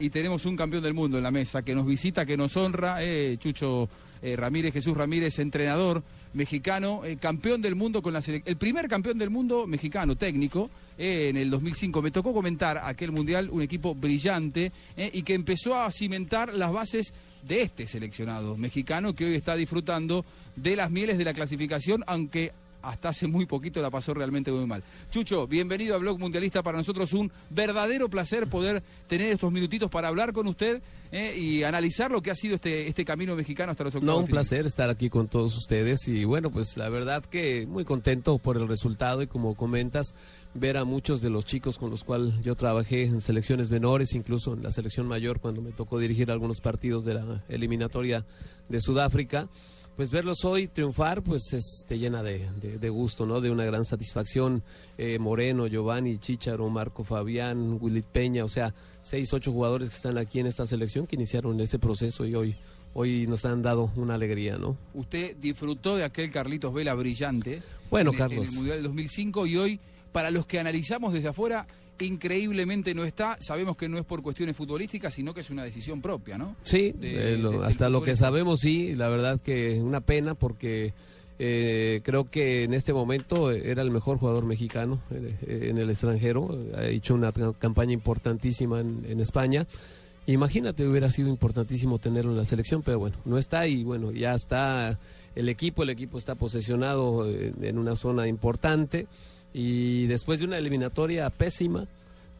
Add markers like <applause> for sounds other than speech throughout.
Y tenemos un campeón del mundo en la mesa que nos visita, que nos honra, eh, Chucho eh, Ramírez, Jesús Ramírez, entrenador mexicano, eh, campeón del mundo con la selección, el primer campeón del mundo mexicano técnico en el 2005. Me tocó comentar aquel mundial, un equipo brillante y que empezó a cimentar las bases de este seleccionado mexicano que hoy está disfrutando de las mieles de la clasificación, aunque hasta hace muy poquito la pasó realmente muy mal. Chucho, bienvenido a Blog Mundialista. Para nosotros un verdadero placer poder tener estos minutitos para hablar con usted eh, y analizar lo que ha sido este, este camino mexicano hasta los octavos. No, un placer estar aquí con todos ustedes y bueno, pues la verdad que muy contento por el resultado y como comentas, ver a muchos de los chicos con los cuales yo trabajé en selecciones menores, incluso en la selección mayor cuando me tocó dirigir algunos partidos de la eliminatoria de Sudáfrica. Pues verlos hoy triunfar, pues es- te llena de, de- de gusto, ¿no? De una gran satisfacción. Eh, Moreno, Giovanni, Chicharo, Marco Fabián, Willit Peña, o sea, seis, ocho jugadores que están aquí en esta selección que iniciaron ese proceso y hoy, hoy nos han dado una alegría, ¿no? Usted disfrutó de aquel Carlitos Vela brillante. Bueno, en, Carlos. En el Mundial del 2005 y hoy, para los que analizamos desde afuera, increíblemente no está. Sabemos que no es por cuestiones futbolísticas, sino que es una decisión propia, ¿no? Sí, De- eh, lo- de- hasta lo que sabemos sí, la verdad que una pena porque eh, creo que en este momento era el mejor jugador mexicano eh, en el extranjero, ha hecho una ca- campaña importantísima en, en España. Imagínate, hubiera sido importantísimo tenerlo en la selección, pero bueno, no está y bueno, ya está el equipo, el equipo está posesionado eh, en una zona importante y después de una eliminatoria pésima,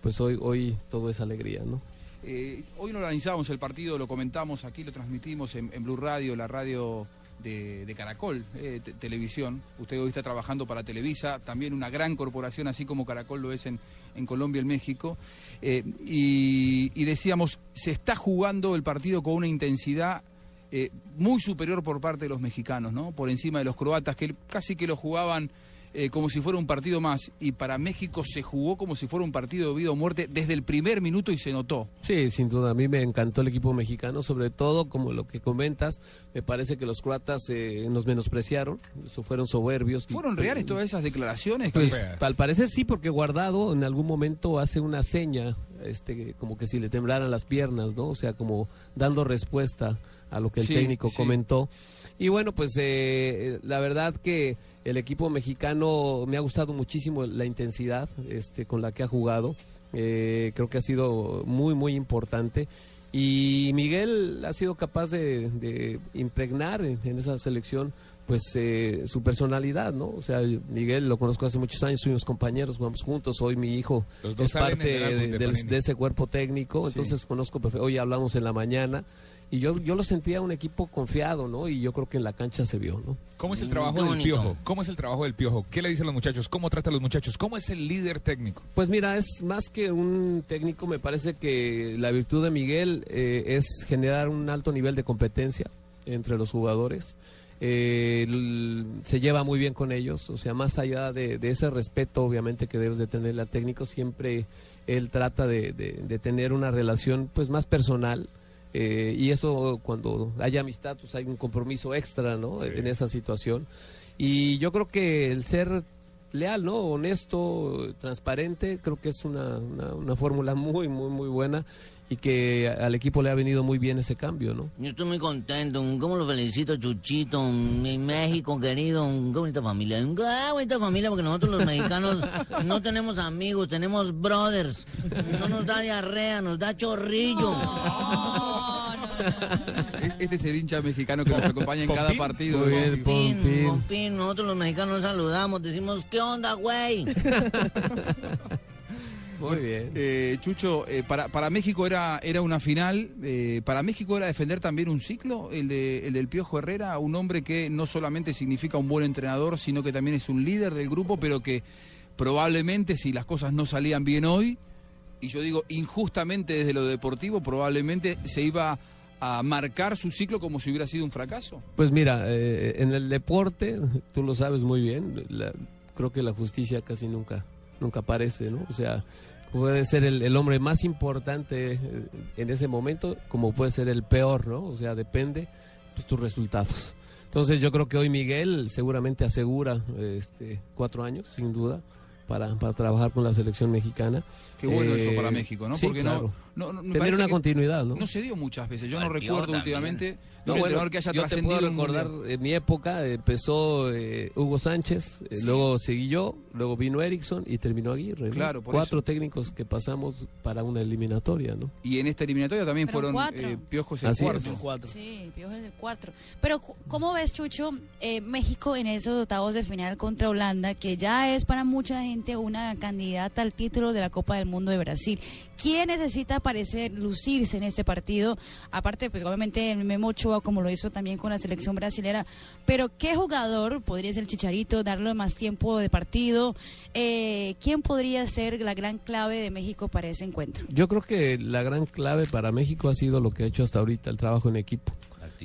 pues hoy, hoy todo es alegría, ¿no? Eh, hoy no organizamos el partido, lo comentamos aquí, lo transmitimos en, Blue Radio, la radio de, Caracol, eh, te- televisión. Usted hoy está trabajando para Televisa, también una gran corporación, así como Caracol lo es en, en Colombia y en México. Eh, y, y decíamos, se está jugando el partido con una intensidad eh, muy superior por parte de los mexicanos, ¿no? Por encima de los croatas, que casi que lo jugaban eh, como si fuera un partido más. Y para México se jugó como si fuera un partido de vida o muerte desde el primer minuto y se notó. Sí, sin duda. A mí me encantó el equipo mexicano, sobre todo como lo que comentas. Me parece que los croatas eh, nos menospreciaron, eso fueron soberbios. ¿Fueron reales todas esas declaraciones? Pues, Que- al parecer sí, porque Guardado en algún momento hace una seña, este, como que si le temblaran las piernas, ¿no? O sea, como dando respuesta a lo que el Sí, técnico sí. comentó. Y bueno, pues eh, la verdad que el equipo mexicano me ha gustado muchísimo la intensidad este, con la que ha jugado. Eh, creo que ha sido muy, muy importante. Y Miguel ha sido capaz de, de impregnar en, en esa selección pues eh, su personalidad, ¿no? O sea, Miguel lo conozco hace muchos años, fuimos compañeros, jugamos juntos, hoy mi hijo Los dos es parte de, ese cuerpo técnico, entonces conozco perfecto, hoy hablamos en la mañana y yo, yo lo sentía un equipo confiado, ¿no? Y yo creo que en la cancha se vio, ¿no? ¿Cómo es el Mm, trabajo qué del piojo? ¿Cómo es el trabajo del piojo? ¿Qué le dicen los muchachos? ¿Cómo trata a los muchachos? ¿Cómo es el líder técnico? Pues mira, es más que un técnico, me parece que la virtud de Miguel eh, es generar un alto nivel de competencia entre los jugadores. Eh, se lleva muy bien con ellos, o sea, más allá de, de ese respeto, obviamente, que debes de tener al técnico, siempre él trata de, de- de tener una relación pues más personal. eh, y eso cuando hay amistad, pues hay un compromiso extra, ¿no? Sí. En esa situación. Y yo creo que el ser leal, ¿no? Honesto, transparente, creo que es una, una, una fórmula <laughs> muy, muy, muy buena y que al equipo le ha venido muy bien ese cambio, ¿no? Yo estoy muy contento. ¿Cómo lo felicito, Chuchito? Mi México, querido. Qué bonita familia. Qué bonita familia, porque nosotros los mexicanos <laughs> no tenemos amigos, tenemos brothers. No nos da diarrea, nos da chorrillo. Este es el hincha mexicano que nos acompaña en cada partido. Pompín. Pompín, nosotros los mexicanos saludamos, decimos, ¿qué onda, güey? <laughs> Muy bien. Eh, Chucho, eh, para, para México era, era una final, eh, para México era defender también un ciclo, el, de, el del Piojo Herrera, un hombre que no solamente significa un buen entrenador, sino que también es un líder del grupo, pero que probablemente si las cosas no salían bien hoy, y yo digo injustamente desde lo deportivo, probablemente se iba a marcar su ciclo como si hubiera sido un fracaso? Pues mira, eh, en el deporte, tú lo sabes muy bien, la- creo que la justicia casi nunca, nunca aparece, ¿no? O sea, puede ser el, el hombre más importante eh, en ese momento, como puede ser el peor, ¿no? O sea, depende pues, tus resultados. Entonces yo creo que hoy Miguel seguramente asegura este, cuatro años, sin duda, para, para trabajar con la selección mexicana. Qué bueno eso Eh, para México, ¿no? sí, Porque claro. no, no, no- me Tener una continuidad, ¿no? No se dio muchas veces. Yo no recuerdo últimamente No, un bueno, entrenador que haya yo te puedo recordar en mi época empezó eh, Hugo Sánchez, eh, luego seguí yo, luego vino Erickson y terminó Aguirre. ¿no? Claro, por Cuatro eso. técnicos que pasamos para una eliminatoria, ¿no? Y en esta eliminatoria también Pero fueron cuatro. eh, Piojos el Así cuarto. es. Cuatro. Sí, Piojo es el 4. Pero, ¿cómo ves, Chucho, eh, México en esos octavos de final contra Holanda, que ya es para mucha gente una candidata al título de la Copa del Mundo de Brasil? ¿Quién necesita aparecer, lucirse en este partido? Aparte, pues obviamente el Memo Ochoa, como lo hizo también con la selección brasilera. Pero, ¿qué jugador podría ser el Chicharito, darle más tiempo de partido? Eh, ¿Quién podría ser la gran clave de México para ese encuentro? Yo creo que la gran clave para México ha sido lo que ha hecho hasta ahorita, el trabajo en equipo.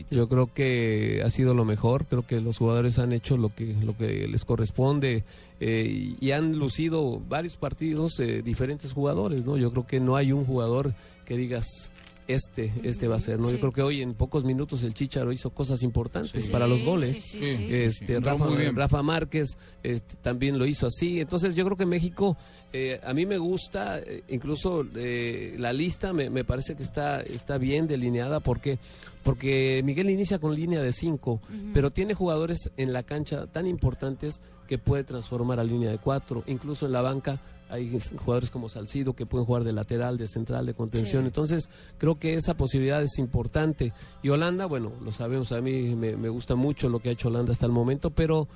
Yo creo que ha sido lo mejor, creo que los jugadores han hecho lo que, lo que les corresponde eh, y, han lucido varios partidos eh, diferentes jugadores, ¿no? Yo creo que no hay un jugador que digas este, este va a ser, ¿no? Sí. Yo creo que hoy en pocos minutos el Chicharo hizo cosas importantes Sí, para los goles. sí, sí, sí. Este, Rafa. Rafa Márquez este, también lo hizo así. Entonces yo creo que México, eh, a mí me gusta, eh, incluso eh, la lista me, me parece que está, está bien delineada porque, porque Miguel inicia con línea de cinco, pero tiene jugadores en la cancha tan importantes que puede transformar a línea de cuatro, incluso en la banca. Hay jugadores como Salcido que pueden jugar de lateral, de central, de contención. Sí. Entonces, creo que esa posibilidad es importante. Y Holanda, bueno, lo sabemos, a mí me, me gusta mucho lo que ha hecho Holanda hasta el momento, pero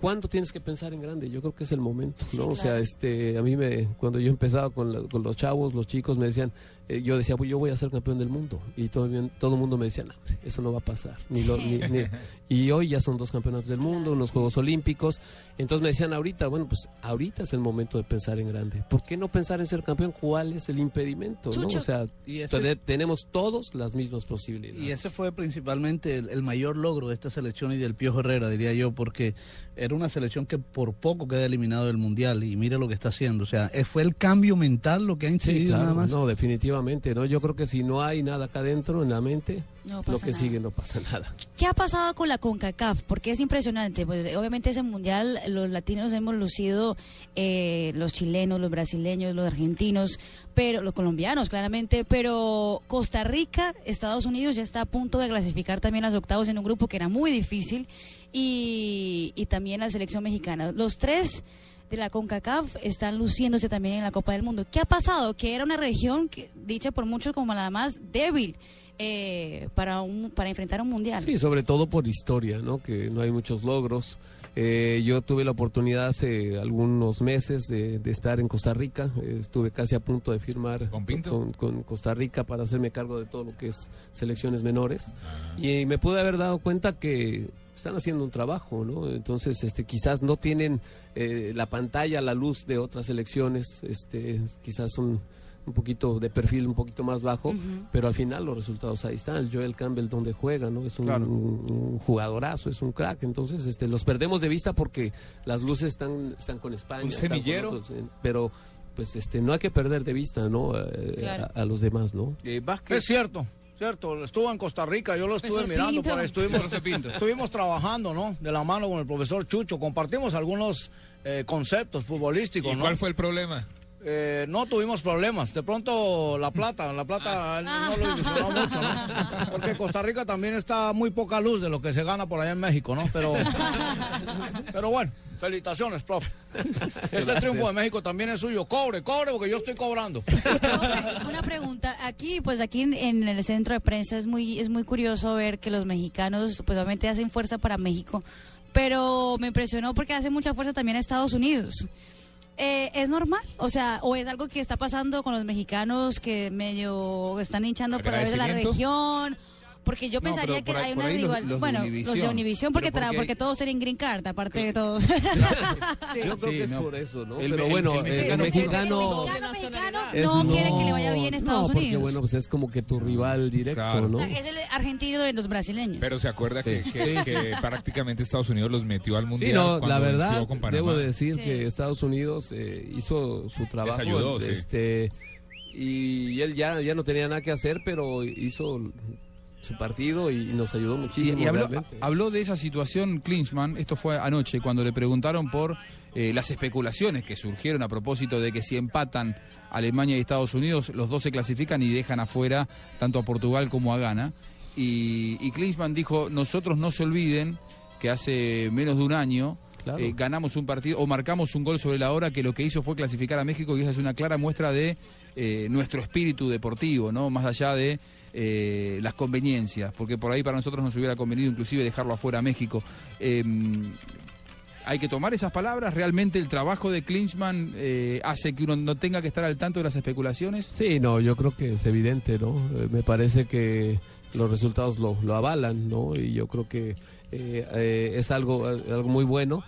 ¿cuándo tienes que pensar en grande? Yo creo que es el momento, Sí, ¿no? O sea, este, a mí me, cuando yo empezaba con, la- con los chavos, los chicos me decían, eh, yo decía, pues yo voy a ser campeón del mundo. Y todo, todo el mundo me decía, no, eso no va a pasar. Ni lo- ni- ni- <laughs> y hoy ya son dos campeonatos del mundo, unos Juegos Olímpicos. Entonces me decían ahorita, bueno, pues ahorita es el momento de pensar en grande. ¿Por qué no pensar en ser campeón? ¿Cuál es el impedimento? ¿no? O sea, Y ese- tene- tenemos todos las mismas posibilidades. Y ese fue principalmente el, el mayor logro de esta selección y del Piojo Herrera, diría yo, porque era una selección que por poco queda eliminado del Mundial y mire lo que está haciendo. O sea, eh, fue el cambio mental lo que ha Sí, incidido claro, nada más. no, definitivamente, ¿no? Yo creo que si no hay nada acá adentro en la mente, No lo que nada. sigue no pasa nada. ¿Qué ha pasado con la CONCACAF? Porque es impresionante. Pues obviamente ese mundial, los latinos hemos lucido, eh, los chilenos, los brasileños, los argentinos, pero los colombianos claramente, pero Costa Rica, Estados Unidos ya está a punto de clasificar también a los octavos en un grupo que era muy difícil y, y también la selección mexicana. Los tres de la CONCACAF están luciéndose también en la Copa del Mundo. ¿Qué ha pasado? Que era una región que, dicha por muchos como la más débil eh, para, un, para enfrentar un mundial. Sí, sobre todo por historia, ¿no? Que no hay muchos logros. Eh, yo tuve la oportunidad hace algunos meses de, de estar en Costa Rica. Eh, estuve casi a punto de firmar ¿Con Pinto? con- con Costa Rica para hacerme cargo de todo lo que es selecciones menores. Y me pude haber dado cuenta que están haciendo un trabajo, ¿no? Entonces, este, quizás no tienen eh, la pantalla, la luz de otras selecciones, este, quizás son un poquito de perfil un poquito más bajo, pero al final los resultados ahí están. El Joel Campbell donde juega, ¿no? Es un, Claro. un- un jugadorazo, es un crack. Entonces, este, los perdemos de vista porque las luces están, están con España. ¿Un semillero? otros, eh, pero pues este no hay que perder de vista, ¿no? Eh, Claro. a, a los demás, ¿no? Eh. Es cierto, cierto. Estuvo en Costa Rica, yo lo estuve Profesor mirando, por ahí estuvimos, estuvimos trabajando, ¿no? De la mano con el profesor Chucho, compartimos algunos eh, conceptos futbolísticos, ¿Y ¿no? cuál fue el problema? Eh, no tuvimos problemas. De pronto la plata, la plata él no lo ilusionó mucho, ¿no? Porque Costa Rica también está muy poca luz de lo que se gana por allá en México, ¿no? Pero, pero bueno, felicitaciones, profe. Este triunfo de México también es suyo. Cobre, cobre, porque yo estoy cobrando. Una pregunta, aquí, pues aquí en, en el centro de prensa es muy, es muy curioso ver que los mexicanos, pues obviamente hacen fuerza para México, pero me impresionó porque hace mucha fuerza también a Estados Unidos. Eh, ¿Es normal? O sea, ¿o es algo que está pasando con los mexicanos que medio están hinchando por la vez de la región? Porque yo No, pensaría pero que por hay por una rival. los bueno, los de Univisión porque, porque porque todos tienen green card, aparte de todos. <laughs> <laughs> Yo creo Sí, que es no. por eso, ¿no? El- Pero el- bueno, el el, mexicano- mexicano... El mexicano, mexicano es- no quiere que le vaya bien a Estados no, porque Unidos. bueno, pues es como que tu rival directo, Claro. ¿no? O sea, es el argentino de los brasileños. Pero se acuerda que, que- que <laughs> prácticamente Estados Unidos los metió al Mundial Sí, no, cuando la verdad, debo decir Sí. que Estados Unidos eh, hizo su trabajo. ayudó, sí. este, Y él ya, ya no tenía nada que hacer, pero hizo su partido y nos ayudó muchísimo y habló, de esa situación Klinsmann, esto fue anoche, cuando le preguntaron por eh, las especulaciones que surgieron a propósito de que si empatan Alemania y Estados Unidos, los dos se clasifican y dejan afuera tanto a Portugal como a Ghana. Y, y Klinsmann dijo, nosotros no se olviden que hace menos de un año Claro. eh, ganamos un partido o marcamos un gol sobre la hora que lo que hizo fue clasificar a México y esa es una clara muestra de eh, nuestro espíritu deportivo, ¿no? Más allá de eh, las conveniencias, porque por ahí para nosotros nos hubiera convenido inclusive dejarlo afuera a México. Eh, hay que tomar esas palabras. ¿Realmente el trabajo de Klinsmann eh, hace que uno no tenga que estar al tanto de las especulaciones? Sí, no, yo creo que es evidente, ¿no? Eh, me parece que los resultados lo, lo avalan, ¿no? Y yo creo que eh, eh, es algo, algo muy bueno.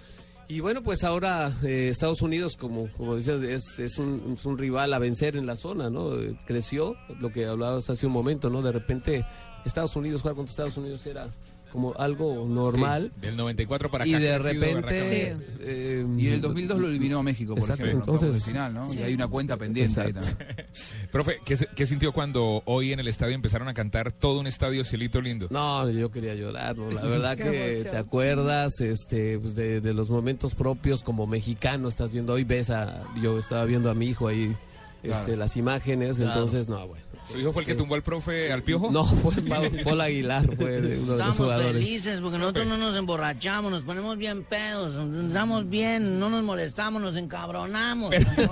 Y bueno, pues ahora eh, Estados Unidos, como, como es, es, un, es un rival a vencer en la zona, ¿no? Eh, creció, lo que hablabas hace un momento, ¿no? De repente Estados Unidos, jugar contra Estados Unidos era como algo normal. Del 94 para acá. Y de repente... eh, Y en el 2002 lo eliminó a México, por Exacto, ejemplo, en entonces- final, ¿no? Sí. Y hay una cuenta pendiente ahí también. <laughs> Profe, ¿qué, sintió cuando hoy en el estadio empezaron a cantar todo un estadio Cielito Lindo? No, yo quería llorar, ¿no? La verdad <laughs> que te acuerdas este, pues de, de los momentos propios como mexicano, estás viendo, hoy ves a, yo estaba viendo a mi hijo ahí, este, Claro. las imágenes, Claro. entonces, no, bueno. ¿Su hijo fue el que tumbó al profe al piojo? No, fue Pa- Paul Aguilar, fue de uno de los Estamos jugadores. felices porque nosotros no nos emborrachamos, nos ponemos bien pedos, estamos bien, no nos molestamos, nos encabronamos.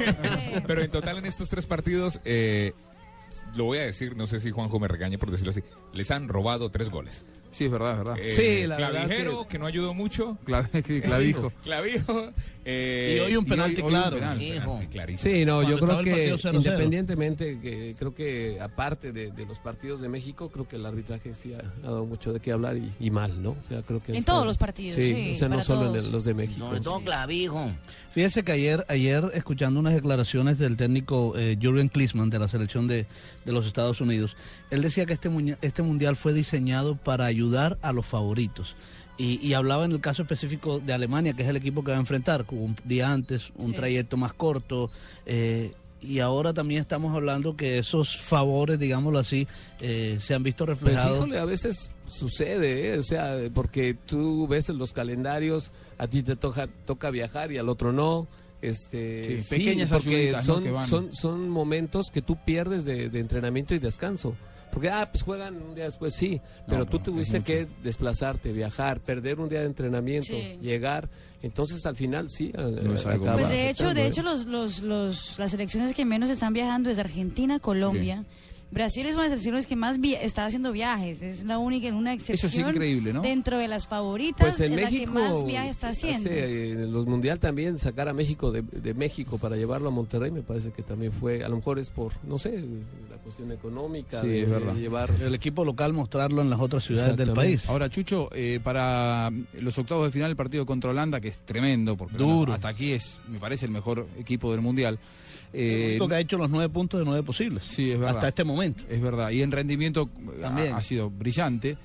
<laughs> Pero en total en estos tres partidos, eh, lo voy a decir, no sé si Juanjo me regañe por decirlo así, les han robado tres goles. Sí, es verdad, es verdad. Eh, Sí, la verdad Clavijero, que... no ayudó mucho. Clav- <laughs> Clavijo. <laughs> Clavijo. eh, Y hoy un penalti hoy- hoy un claro. Hijo. penalti clarísimo. Sí, no, Cuando yo creo que partido 0-0. independientemente, que creo que aparte de, de los partidos de México, creo que el arbitraje sí ha, ha dado mucho de qué hablar y, y mal, ¿no? O sea, creo que En está- todos los partidos, sí, o sea, no solo en todos. el- los de México. Sobre todo clavijo. Fíjese que ayer, ayer escuchando unas declaraciones del técnico eh, Jürgen Klinsmann de la selección de, de los Estados Unidos, él decía que este, este mundial fue diseñado para ayudar a los favoritos. Y, y hablaba en el caso específico de Alemania, que es el equipo que va a enfrentar, un día antes, un Sí. trayecto más corto. eh, y ahora también estamos hablando que esos favores, digámoslo así, eh, se han visto Pues reflejados. híjole, a veces sucede, ¿eh? o sea, porque tú ves en los calendarios, a ti te toca, toca viajar y al otro no. Este, Sí, pequeñas porque ayuditas, ¿no? son, que van. son, son momentos que tú pierdes de, de entrenamiento y descanso. Porque, ah, pues juegan un día después, sí, pero tú pero es tuviste que desplazarte, viajar, perder un día de entrenamiento, Sí. llegar. Entonces, al final, sí, No es a- algo acaba Pues de hecho, de ¿eh? hecho los, los, los, las selecciones que menos están viajando es Argentina, Colombia. Brasil es una de las selecciones que más está haciendo viajes, es la única, una es excepción. increíble, ¿no? Dentro de las favoritas, Pues en es la que México, más viajes está haciendo. hace, eh, en los mundial también sacar a México de, de México para llevarlo a Monterrey me parece que también fue, a lo mejor es por, no sé, la cuestión económica, Sí, de, es verdad. de llevar el equipo local mostrarlo en las otras ciudades del país. Ahora, Chucho, eh, para los octavos de final, el partido contra Holanda, que es tremendo, porque Duro. hasta aquí es, me parece, el mejor equipo del Mundial. El Eh, único que ha hecho los nueve puntos de nueve posibles. Sí, es verdad. Hasta este momento. Es verdad. Y en rendimiento eh, También. ha, ha sido brillante.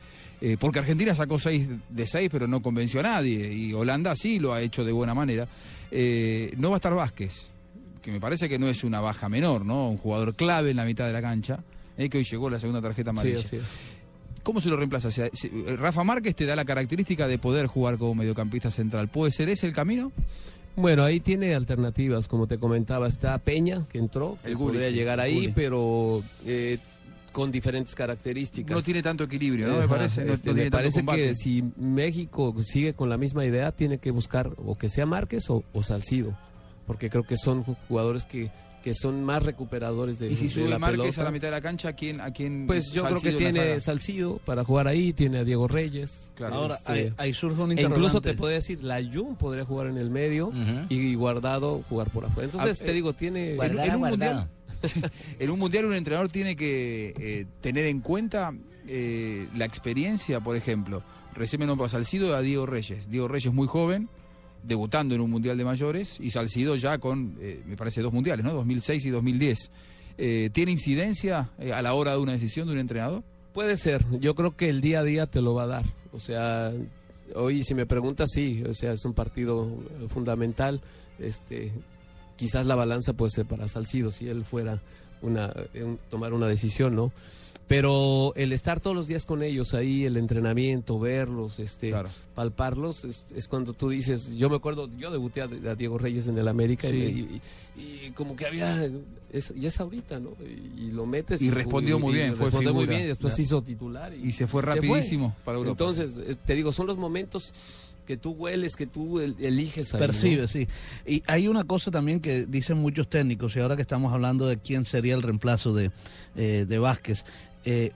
eh, porque Argentina sacó 6 de 6, pero no convenció a nadie. Y Holanda sí lo ha hecho de buena manera. Eh, no va a estar Vázquez, que me parece que no es una baja menor, ¿no? Un jugador clave en la mitad de la cancha, eh, que hoy llegó la segunda tarjeta amarilla. ¿Cómo se lo reemplaza? O sea, si- Rafa Márquez te da la característica de poder jugar como mediocampista central. ¿Puede ser ese el camino? Bueno, ahí tiene alternativas, como te comentaba, está Peña, que entró, El que Gulli, podría llegar ahí, Gulli. pero eh, con diferentes características. No tiene tanto equilibrio, ¿no? Me parece. No, este, no me tiene tanto parece que si México sigue con la misma idea, tiene que buscar o que sea Márquez o, o Salcido, porque creo que son jugadores que, que son más recuperadores de, Y si sube la Márquez pelota. a la mitad de la cancha, ¿a quién? A quién Pues yo creo que tiene? Salcido para jugar ahí, tiene a Diego Reyes. Claro. Ahora, Este, ahí, ahí surge un E interrogante. incluso te podría decir, la Jun podría jugar en el medio y Guardado jugar por afuera. Entonces, Ah, te eh, digo, tiene... Guardado, en un guardado. mundial- <laughs> En un mundial un entrenador tiene que eh, tener en cuenta eh, la experiencia, por ejemplo, recién me nombró a Salcido y a Diego Reyes. Diego Reyes muy joven, debutando en un mundial de mayores, y Salcido ya con, eh, me parece, dos mundiales, ¿no? 2006 y 2010. Eh, ¿Tiene incidencia eh, a la hora de una decisión de un entrenador? Puede ser, yo creo que el día a día te lo va a dar. O sea, hoy si me preguntas, sí, o sea, es un partido fundamental. Este, quizás la balanza puede ser para Salcido si él fuera una un- tomar una decisión, ¿no? Pero el estar todos los días con ellos ahí, el entrenamiento, verlos, este, Claro. palparlos, es, es cuando tú dices, yo me acuerdo, yo debuté a, a Diego Reyes en el América Sí. y, y- y como que había, es, y es ahorita, ¿no? Y, y lo metes Y respondió muy bien, fue respondió muy bien, y después Ya. hizo titular Y se fue rapidísimo para Europa. Entonces, es- te digo, son los momentos que tú hueles, que tú el- eliges ahí, ¿no? Percibe, sí. Y hay una cosa también que dicen muchos técnicos, y ahora que estamos hablando de quién sería el reemplazo de, eh, de Vázquez. Eh,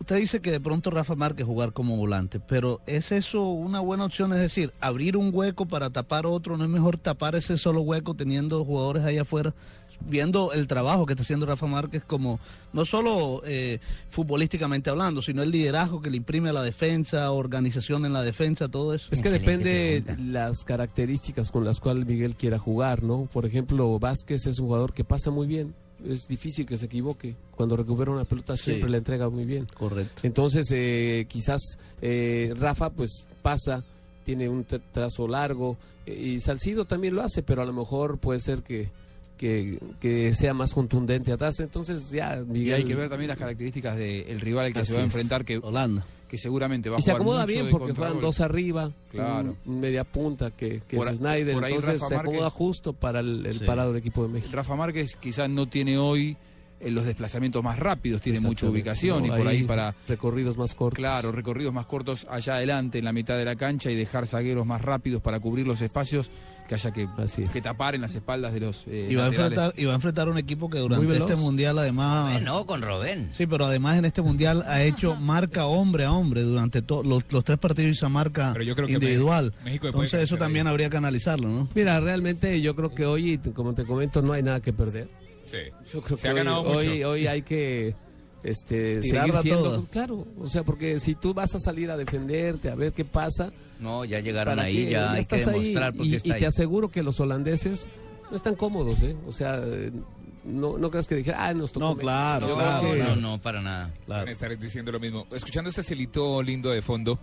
usted dice que de pronto Rafa Márquez jugar como volante, pero ¿es eso una buena opción? Es decir, abrir un hueco para tapar otro, ¿no es mejor tapar ese solo hueco teniendo jugadores ahí afuera? Viendo el trabajo que está haciendo Rafa Márquez como, no solo eh, futbolísticamente hablando, sino el liderazgo que le imprime a la defensa, organización en la defensa, todo eso. Es que Excelente depende pregunta. las características con las cuales Miguel quiera jugar, ¿no? Por ejemplo, Vázquez es un jugador que pasa muy bien. Es difícil que se equivoque. Cuando recupera una pelota Sí. siempre la entrega muy bien. Correcto. Entonces, eh, quizás eh, Rafa pues pasa, tiene un tra- trazo largo eh, y Salcido también lo hace, pero a lo mejor puede ser que, que, que sea más contundente atrás. Entonces ya Y Miguel... hay que ver también las características del rival al que Así se va a enfrentar, que, Holanda. Que seguramente va a Y se acomoda mucho bien de porque juegan dos arriba, Claro. media punta que, que Por es Snyder, por ahí entonces Rafa se acomoda Márquez- justo para el, el Sí. parado del equipo de México. Rafa Márquez quizás no tiene hoy eh, los desplazamientos más rápidos, tiene mucha ubicación y No, por ahí para, recorridos más cortos. claro, recorridos más cortos allá adelante en la mitad de la cancha y dejar zagueros más rápidos para cubrir los espacios que haya que, Así es. que tapar en las espaldas de los eh, Y va, a enfrentar, y va a enfrentar un equipo que durante este mundial además... Bueno, con Robén. Sí, pero además en este mundial ha hecho <laughs> marca hombre a hombre durante to- los, los tres partidos hizo marca Pero yo creo que individual. México- México Entonces eso también ahí. habría que analizarlo, ¿no? Mira, realmente yo creo que hoy, como te comento, no hay nada que perder. Sí. Yo creo Se que ha hoy, ganado mucho. hoy, hoy hay que este, Tirarla seguir siendo... toda. Claro, o sea, porque si tú vas a salir a defenderte, a ver qué pasa... No, ya llegaron ¿para ahí, qué? ya hay que estás ahí demostrar por qué y, está y ahí. te aseguro que los holandeses no están cómodos, ¿eh? O sea, eh, no, no creas que dijera, ah, nos tocó No, México". claro, Yo que- no, no, para nada. Van a estar diciendo lo mismo. Escuchando este celito lindo de fondo,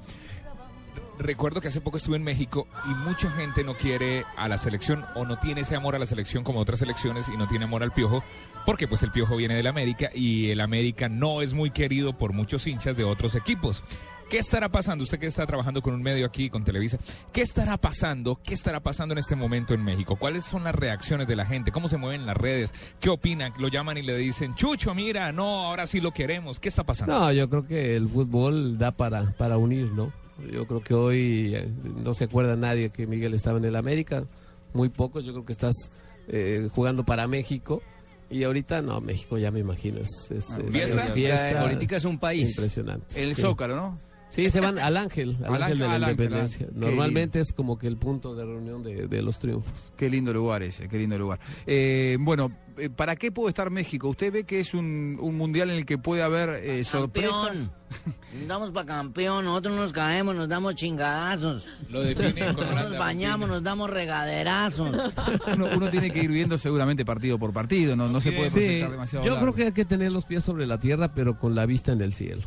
recuerdo que hace poco estuve en México y mucha gente no quiere a la selección o no tiene ese amor a la selección como otras selecciones y no tiene amor al piojo, porque pues el piojo viene del América y el América no es muy querido por muchos hinchas de otros equipos. ¿Qué estará pasando? Usted que está trabajando con un medio aquí, con Televisa, ¿qué estará pasando? ¿Qué estará pasando en este momento en México? ¿Cuáles son las reacciones de la gente? ¿Cómo se mueven las redes? ¿Qué opinan? Lo llaman y le dicen, Chucho, mira, no, ahora sí lo queremos. ¿Qué está pasando? No, yo creo que el fútbol da para, para unir, ¿no? Yo creo que hoy eh, no se acuerda nadie que Miguel estaba en el América, muy pocos, yo creo que estás eh, jugando para México. Y ahorita no, México ya me imagino, es, es- es- ¿Fiesta? es fiesta. Ahorita es un país. Impresionante. El sí. Zócalo, ¿no? Sí, se van al Ángel, al, Al Ángel de la Ángel, al Ángel, Independencia. qué Normalmente es como que el punto de reunión de, de los triunfos. Qué lindo lugar ese, qué lindo lugar. Eh, bueno, eh, ¿para qué puede estar México? ¿Usted ve que es un, un mundial en el que puede haber eh, sorpresas? Campeón. Nos damos para campeón, nosotros nos caemos, nos damos chingadazos. Lo define con Nosotros Holanda. nos bañamos, nos damos regaderazos. Uno, uno tiene que ir viendo seguramente partido por partido, no, no se puede Sí, proyectar demasiado. yo largo. creo que hay que tener los pies sobre la tierra, pero con la vista en el cielo.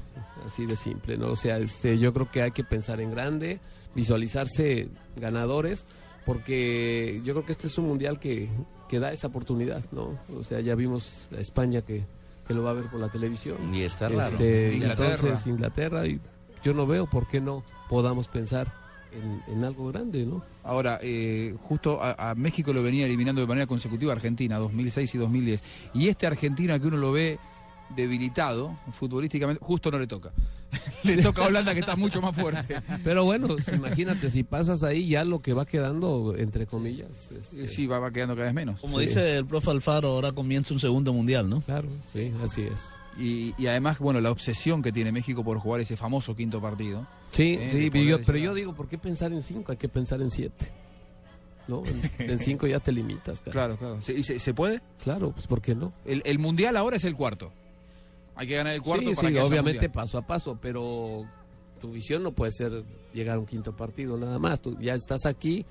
Así de simple, ¿no? O sea, este, yo creo que hay que pensar en grande, visualizarse ganadores, porque yo creo que este es un mundial que, que da esa oportunidad, ¿no? O sea, ya vimos a España que, que lo va a ver por la televisión. Y está raro. Este, Inglaterra. Entonces, Inglaterra, y yo no veo por qué no podamos pensar en, en algo grande, ¿no? Ahora, eh, justo a, a México lo venía eliminando de manera consecutiva Argentina, 2006 y 2010. Y este Argentina que uno lo ve debilitado futbolísticamente, justo no le toca. <laughs> le toca a Holanda que está mucho más fuerte. Pero bueno, imagínate, si pasas ahí ya lo que va quedando, entre comillas. este, Sí, va, va quedando cada vez menos. Como Sí. dice el profe Alfaro, ahora comienza un segundo mundial, ¿no? Claro, sí, así es. Y, y además, bueno, la obsesión que tiene México por jugar ese famoso quinto partido. Sí, Eh, sí, pero yo, pero digo, ¿por qué pensar en cinco? Hay que pensar en siete. ¿No? En, en cinco ya te limitas, cara. Claro, claro. ¿Se, y se, se puede? Claro, pues ¿por qué no? El, el mundial ahora es el cuarto. Hay que ganar el cuarto Sí, para sí, que obviamente paso a paso, pero tu visión no puede ser llegar a un quinto partido nada más. Tú ya estás aquí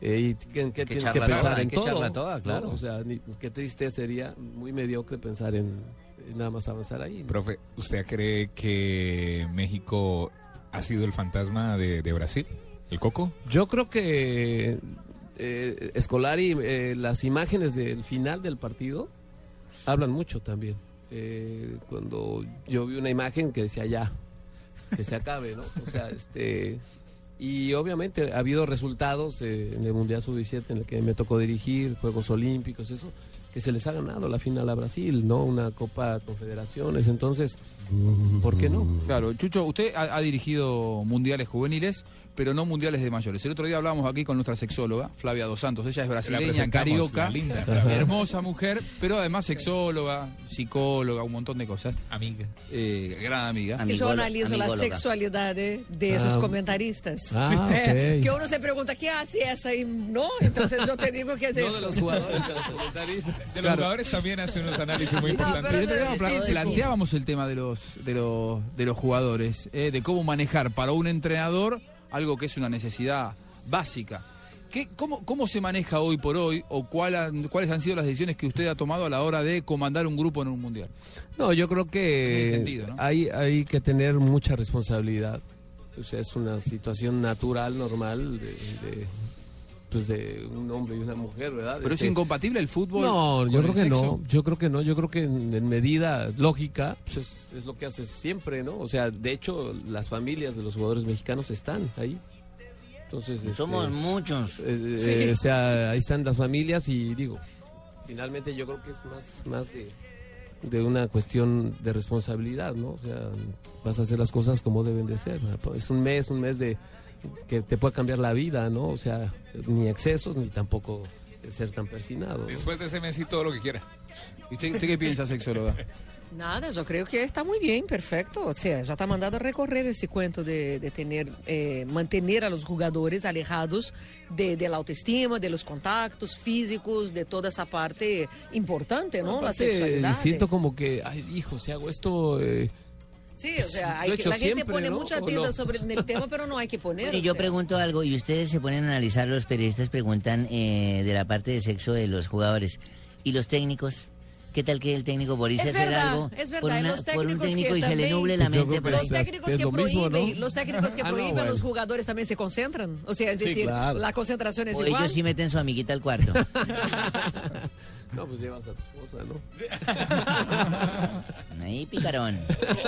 eh, y ¿qué, en qué que tienes que pensar toda, en que todo? toda, ¿no? claro. O sea, ni- qué triste sería, muy mediocre pensar en, en nada más avanzar ahí. ¿no? Profe, ¿usted cree que México ha sido el fantasma de, de Brasil? ¿El coco? Yo creo que eh, Escolari, eh, las imágenes del final del partido hablan mucho también. Eh, cuando yo vi una imagen que decía ya, que se acabe, ¿no? O sea, este. Y obviamente ha habido resultados eh, en el Mundial Sub-17 en el que me tocó dirigir, Juegos Olímpicos, eso, que se les ha ganado la final a Brasil, ¿no? Una Copa Confederaciones. Entonces, ¿por qué no? Claro, Chucho, usted ha, ha dirigido mundiales juveniles, pero no mundiales de mayores. El otro día hablábamos aquí con nuestra sexóloga, Flavia Dos Santos. Ella es brasileña, carioca, linda hermosa mujer, pero además sexóloga, psicóloga, un montón de cosas. Amiga. Eh, gran amiga. Que yo Amigolo- analizo la sexualidad de, de esos Ah. comentaristas. Ah, <laughs> Eh, que uno se pregunta, ¿qué hace esa? Y no, entonces yo te digo que es No eso. de los jugadores, de los comentaristas. De los jugadores también hace unos análisis muy No, importantes. planteábamos el tema de los de los de los jugadores, eh, de cómo manejar para un entrenador algo que es una necesidad básica. ¿Qué, cómo, ¿Cómo se maneja hoy por hoy o cuál han- cuáles han sido las decisiones que usted ha tomado a la hora de comandar un grupo en un mundial? No, yo creo que ese sentido, ¿no? hay, hay que tener mucha responsabilidad. O sea, es una situación natural, normal, de, de, pues de un hombre y una mujer, ¿verdad? Pero es Este, incompatible el fútbol. No, con yo el creo que sexo? no. Yo creo que no. Yo creo que en, en medida lógica pues es, es lo que hace siempre, ¿no? O sea, de hecho, las familias de los jugadores mexicanos están ahí. Entonces, este, Somos muchos. eh, eh, o sea, ahí están las familias y digo, finalmente yo creo que es más, más de, de una cuestión de responsabilidad, ¿no? O sea, vas a hacer las cosas como deben de ser. Es un mes, un mes de que te puede cambiar la vida, ¿no? O sea, ni excesos ni tampoco ser tan persinado. ¿no? Después de ese mes y todo lo que quiera. ¿Y usted, usted qué piensa, sexóloga? Nada, yo creo que está muy bien, perfecto. O sea, ya está mandado a recorrer ese cuento de, de tener, eh, mantener a los jugadores alejados de, de la autoestima, de los contactos físicos, de toda esa parte importante, ¿no? La Aparte, sexualidad. siento como que, ay, hijo, si hago esto... eh, Sí, o sea, hay he que- la gente siempre, pone ¿no? mucha ¿O tiza no? sobre el tema, pero no hay que <laughs> poner. Y yo sea. pregunto algo, y ustedes se ponen a analizar, los periodistas preguntan eh, de la parte de sexo de los jugadores. ¿Y los técnicos? ¿Qué tal que el técnico por irse Es a hacer verdad, algo es por, verdad, una- los por un técnicos técnico que y se le nuble la yo mente? por que ahí? Los técnicos es que lo mismo, prohíben, ¿no? los técnicos que Ah, no, prohíben, bueno. los jugadores también se concentran. O sea, es Sí, decir, claro. la concentración es O igual. ellos sí meten su amiguita al cuarto. <laughs> no, pues llevas a tu esposa, ¿no? <laughs> Ahí, picarón.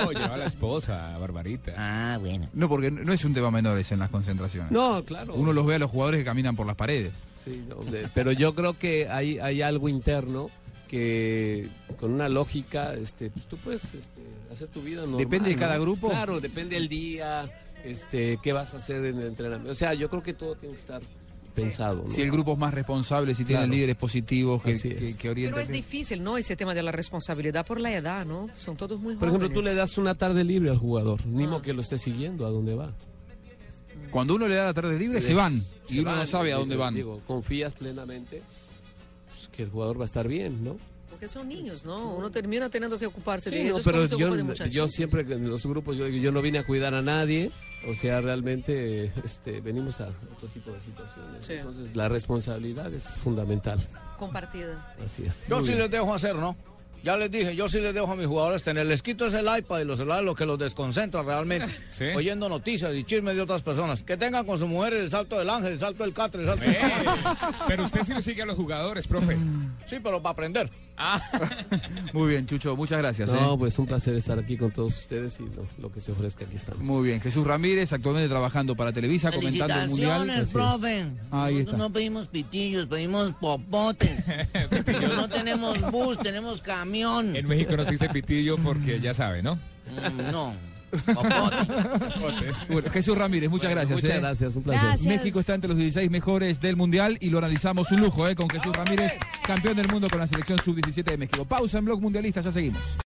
Oh, lleva a la esposa, Barbarita. Ah, bueno. No, porque no es un tema menor ese en las concentraciones. No, claro. Uno los ve a los jugadores que caminan por las paredes. Sí, no, pero yo creo que hay, hay algo interno que con una lógica, este, pues tú puedes este, hacer tu vida normal. Depende de ¿no? cada grupo. Claro, depende del día, este, qué vas a hacer en el entrenamiento. O sea, yo creo que todo tiene que estar pensado. ¿no? Si el grupo es más responsable, si tienen Claro. líderes positivos que, que, es. que Pero orientan. es difícil, ¿no? Ese tema de la responsabilidad por la edad, ¿no? Son todos muy Por ejemplo, tú jóvenes. le das una tarde libre al jugador, ni Ah. que lo esté siguiendo a dónde va. Cuando uno le da la tarde libre, se van. Y uno no sabe a dónde van. Digo, confías plenamente que el jugador va a estar bien, ¿no? Porque son niños, ¿no? Uno termina teniendo que ocuparse Sí, de no, ellos pero yo, de yo siempre en los grupos yo, yo no vine a cuidar a nadie, o sea, realmente este, venimos a otro tipo de situaciones. Sí. Entonces, la responsabilidad es fundamental. Compartida. Así es. Yo Muy sí bien. les dejo hacer, ¿no? Ya les dije, yo sí les dejo a mis jugadores tener. Les quito ese iPad y los celulares, lo que los desconcentra realmente. <laughs> Sí. Oyendo noticias y chismes de otras personas. Que tengan con su mujer el salto del ángel, el salto del catre, el salto del <laughs> pero usted sí lo sigue a los jugadores, profe. Sí, pero para aprender. <laughs> Muy bien, Chucho, muchas gracias. No, ¿eh? pues un placer estar aquí con todos ustedes y lo, lo que se ofrezca aquí estamos. Muy bien, Jesús Ramírez, actualmente trabajando para Televisa, comentando el Mundial. Profe. Ahí Nosotros está. no pedimos pitillos, pedimos popotes. <laughs> no tenemos bus, tenemos camión. En México no se dice pitillo porque ya sabe, ¿no? Mm, no. Bueno, Jesús Ramírez, muchas Bueno, gracias. Muchas ¿eh? gracias, un placer. Gracias. México está entre los 16 mejores del Mundial y lo analizamos un lujo ¿eh? con Jesús Ramírez, campeón del mundo con la selección sub-17 de México. Pausa en Blog Mundialista, ya seguimos.